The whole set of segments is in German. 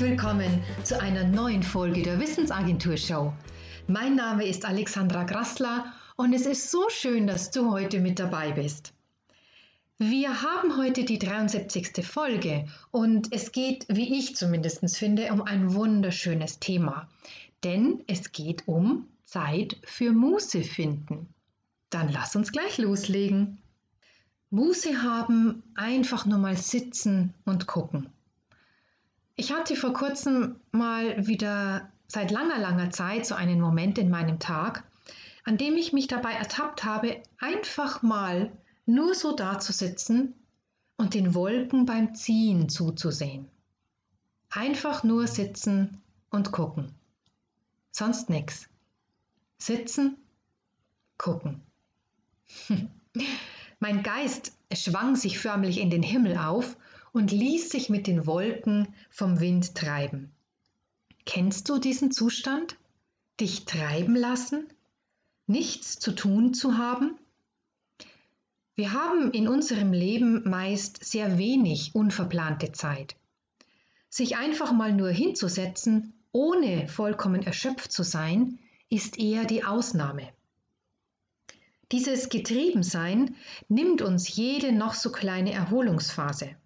willkommen zu einer neuen Folge der Wissensagentur Show. Mein Name ist Alexandra Grassler und es ist so schön, dass du heute mit dabei bist. Wir haben heute die 73. Folge und es geht, wie ich zumindest finde, um ein wunderschönes Thema. Denn es geht um Zeit für Muße finden. Dann lass uns gleich loslegen. Muße haben, einfach nur mal sitzen und gucken. Ich hatte vor kurzem mal wieder seit langer, langer Zeit so einen Moment in meinem Tag, an dem ich mich dabei ertappt habe, einfach mal nur so dazusitzen und den Wolken beim Ziehen zuzusehen. Einfach nur sitzen und gucken. Sonst nichts. Sitzen, gucken. mein Geist schwang sich förmlich in den Himmel auf und ließ sich mit den Wolken vom Wind treiben. Kennst du diesen Zustand? Dich treiben lassen? Nichts zu tun zu haben? Wir haben in unserem Leben meist sehr wenig unverplante Zeit. Sich einfach mal nur hinzusetzen, ohne vollkommen erschöpft zu sein, ist eher die Ausnahme. Dieses Getriebensein nimmt uns jede noch so kleine Erholungsphase.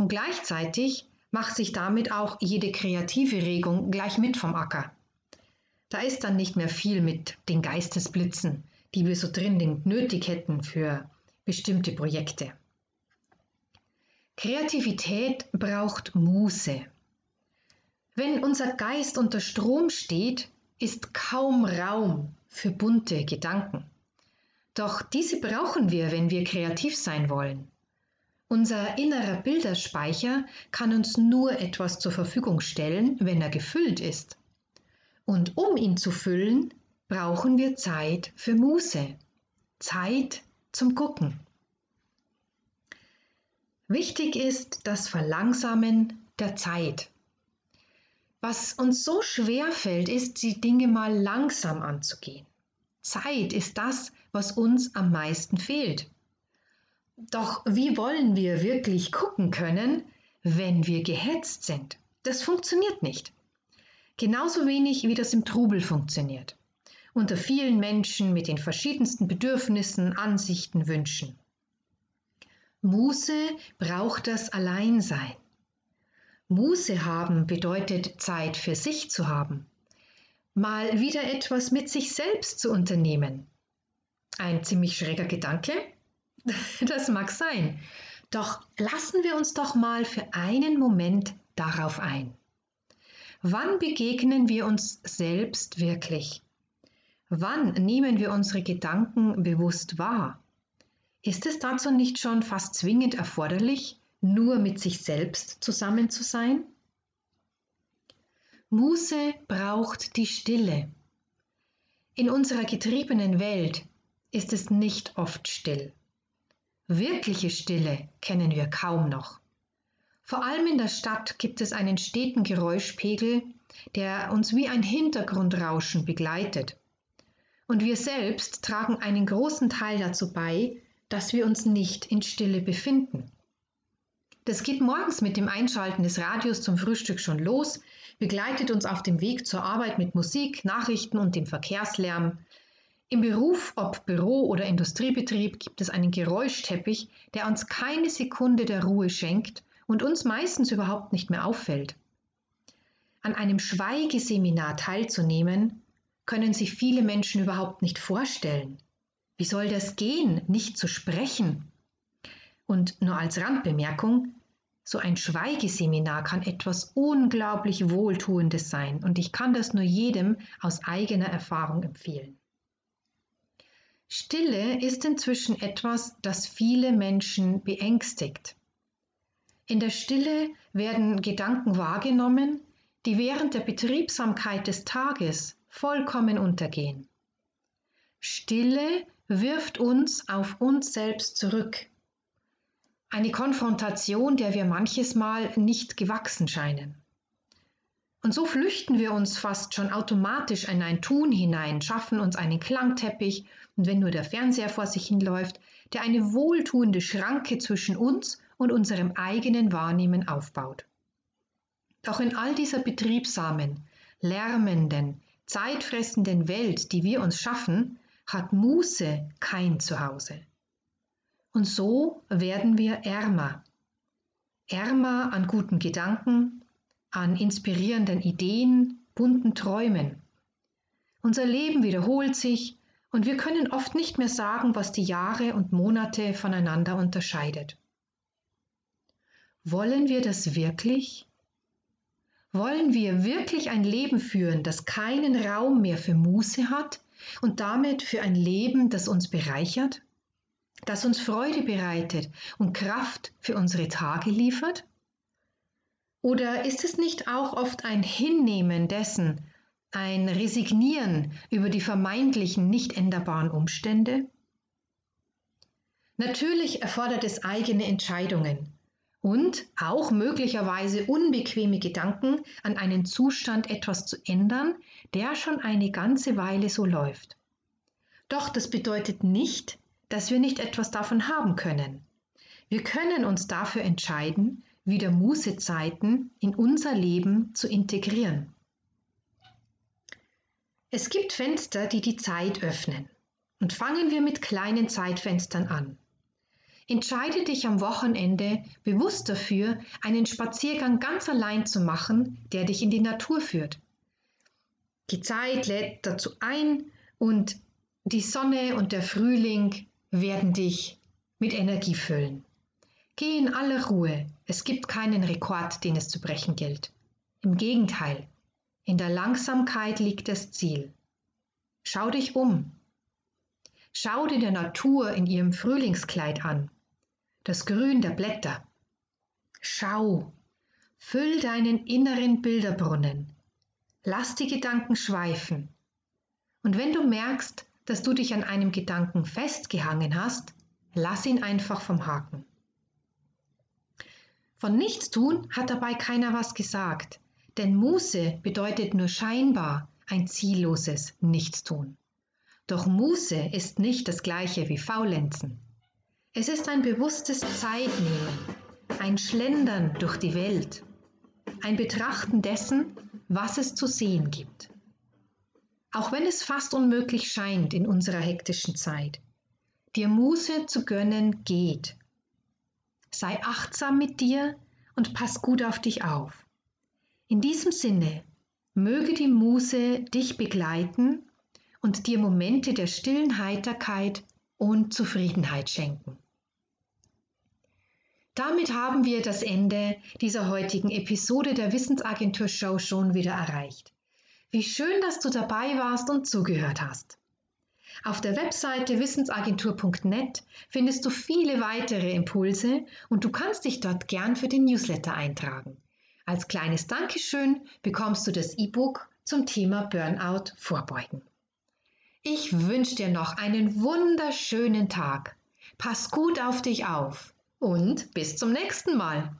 Und gleichzeitig macht sich damit auch jede kreative Regung gleich mit vom Acker. Da ist dann nicht mehr viel mit den Geistesblitzen, die wir so dringend nötig hätten für bestimmte Projekte. Kreativität braucht Muße. Wenn unser Geist unter Strom steht, ist kaum Raum für bunte Gedanken. Doch diese brauchen wir, wenn wir kreativ sein wollen. Unser innerer Bilderspeicher kann uns nur etwas zur Verfügung stellen, wenn er gefüllt ist. Und um ihn zu füllen, brauchen wir Zeit für Muße, Zeit zum Gucken. Wichtig ist das Verlangsamen der Zeit. Was uns so schwer fällt, ist, die Dinge mal langsam anzugehen. Zeit ist das, was uns am meisten fehlt. Doch wie wollen wir wirklich gucken können, wenn wir gehetzt sind? Das funktioniert nicht. Genauso wenig wie das im Trubel funktioniert. Unter vielen Menschen mit den verschiedensten Bedürfnissen, Ansichten, Wünschen. Muße braucht das Alleinsein. Muße haben bedeutet Zeit für sich zu haben. Mal wieder etwas mit sich selbst zu unternehmen. Ein ziemlich schräger Gedanke, Das mag sein. Doch lassen wir uns doch mal für einen Moment darauf ein. Wann begegnen wir uns selbst wirklich? Wann nehmen wir unsere Gedanken bewusst wahr? Ist es dazu nicht schon fast zwingend erforderlich, nur mit sich selbst zusammen zu sein? Muße braucht die Stille. In unserer getriebenen Welt ist es nicht oft still. Wirkliche Stille kennen wir kaum noch. Vor allem in der Stadt gibt es einen steten Geräuschpegel, der uns wie ein Hintergrundrauschen begleitet. Und wir selbst tragen einen großen Teil dazu bei, dass wir uns nicht in Stille befinden. Das geht morgens mit dem Einschalten des Radios zum Frühstück schon los, begleitet uns auf dem Weg zur Arbeit mit Musik, Nachrichten und dem Verkehrslärm, im Beruf, ob Büro oder Industriebetrieb, gibt es einen Geräuschteppich, der uns keine Sekunde der Ruhe schenkt und uns meistens überhaupt nicht mehr auffällt. An einem Schweigeseminar teilzunehmen, können sich viele Menschen überhaupt nicht vorstellen. Wie soll das gehen, nicht zu sprechen? Und nur als Randbemerkung, so ein Schweigeseminar kann etwas unglaublich Wohltuendes sein und ich kann das nur jedem aus eigener Erfahrung empfehlen. Stille ist inzwischen etwas, das viele Menschen beängstigt. In der Stille werden Gedanken wahrgenommen, die während der Betriebsamkeit des Tages vollkommen untergehen. Stille wirft uns auf uns selbst zurück. Eine Konfrontation, der wir manches Mal nicht gewachsen scheinen. Und so flüchten wir uns fast schon automatisch in ein Tun hinein, schaffen uns einen Klangteppich und wenn nur der Fernseher vor sich hinläuft, der eine wohltuende Schranke zwischen uns und unserem eigenen Wahrnehmen aufbaut. Doch in all dieser betriebsamen, lärmenden, zeitfressenden Welt, die wir uns schaffen, hat Muße kein Zuhause. Und so werden wir ärmer. Ärmer an guten Gedanken, an inspirierenden Ideen, bunten Träumen. Unser Leben wiederholt sich und wir können oft nicht mehr sagen, was die Jahre und Monate voneinander unterscheidet. Wollen wir das wirklich? Wollen wir wirklich ein Leben führen, das keinen Raum mehr für Muße hat und damit für ein Leben, das uns bereichert, das uns Freude bereitet und Kraft für unsere Tage liefert? Oder ist es nicht auch oft ein Hinnehmen dessen, ein Resignieren über die vermeintlichen nicht änderbaren Umstände? Natürlich erfordert es eigene Entscheidungen, und auch möglicherweise unbequeme Gedanken an einen Zustand etwas zu ändern, der schon eine ganze Weile so läuft. Doch das bedeutet nicht, dass wir nicht etwas davon haben können. Wir können uns dafür entscheiden, wieder Mußezeiten in unser Leben zu integrieren. Es gibt Fenster, die die Zeit öffnen. Und fangen wir mit kleinen Zeitfenstern an. Entscheide dich am Wochenende bewusst dafür, einen Spaziergang ganz allein zu machen, der dich in die Natur führt. Die Zeit lädt dazu ein und die Sonne und der Frühling werden dich mit Energie füllen. Geh in aller Ruhe, es gibt keinen Rekord, den es zu brechen gilt. Im Gegenteil, in der Langsamkeit liegt das Ziel. Schau dich um. Schau dir die Natur in ihrem Frühlingskleid an das Grün der Blätter. Schau, füll deinen inneren Bilderbrunnen, lass die Gedanken schweifen. Und wenn du merkst, dass du dich an einem Gedanken festgehangen hast, lass ihn einfach vom Haken. Von Nichtstun hat dabei keiner was gesagt, denn Muße bedeutet nur scheinbar ein zielloses Nichtstun. Doch Muße ist nicht das gleiche wie Faulenzen. Es ist ein bewusstes Zeitnehmen, ein Schlendern durch die Welt, ein Betrachten dessen, was es zu sehen gibt. Auch wenn es fast unmöglich scheint in unserer hektischen Zeit, dir Muße zu gönnen geht. Sei achtsam mit dir und pass gut auf dich auf. In diesem Sinne möge die Muße dich begleiten und dir Momente der stillen Heiterkeit und Zufriedenheit schenken. Damit haben wir das Ende dieser heutigen Episode der Wissensagentur Show schon wieder erreicht. Wie schön, dass du dabei warst und zugehört hast. Auf der Webseite wissensagentur.net findest du viele weitere Impulse und du kannst dich dort gern für den Newsletter eintragen. Als kleines Dankeschön bekommst du das E-Book zum Thema Burnout vorbeugen. Ich wünsche dir noch einen wunderschönen Tag. Pass gut auf dich auf und bis zum nächsten Mal.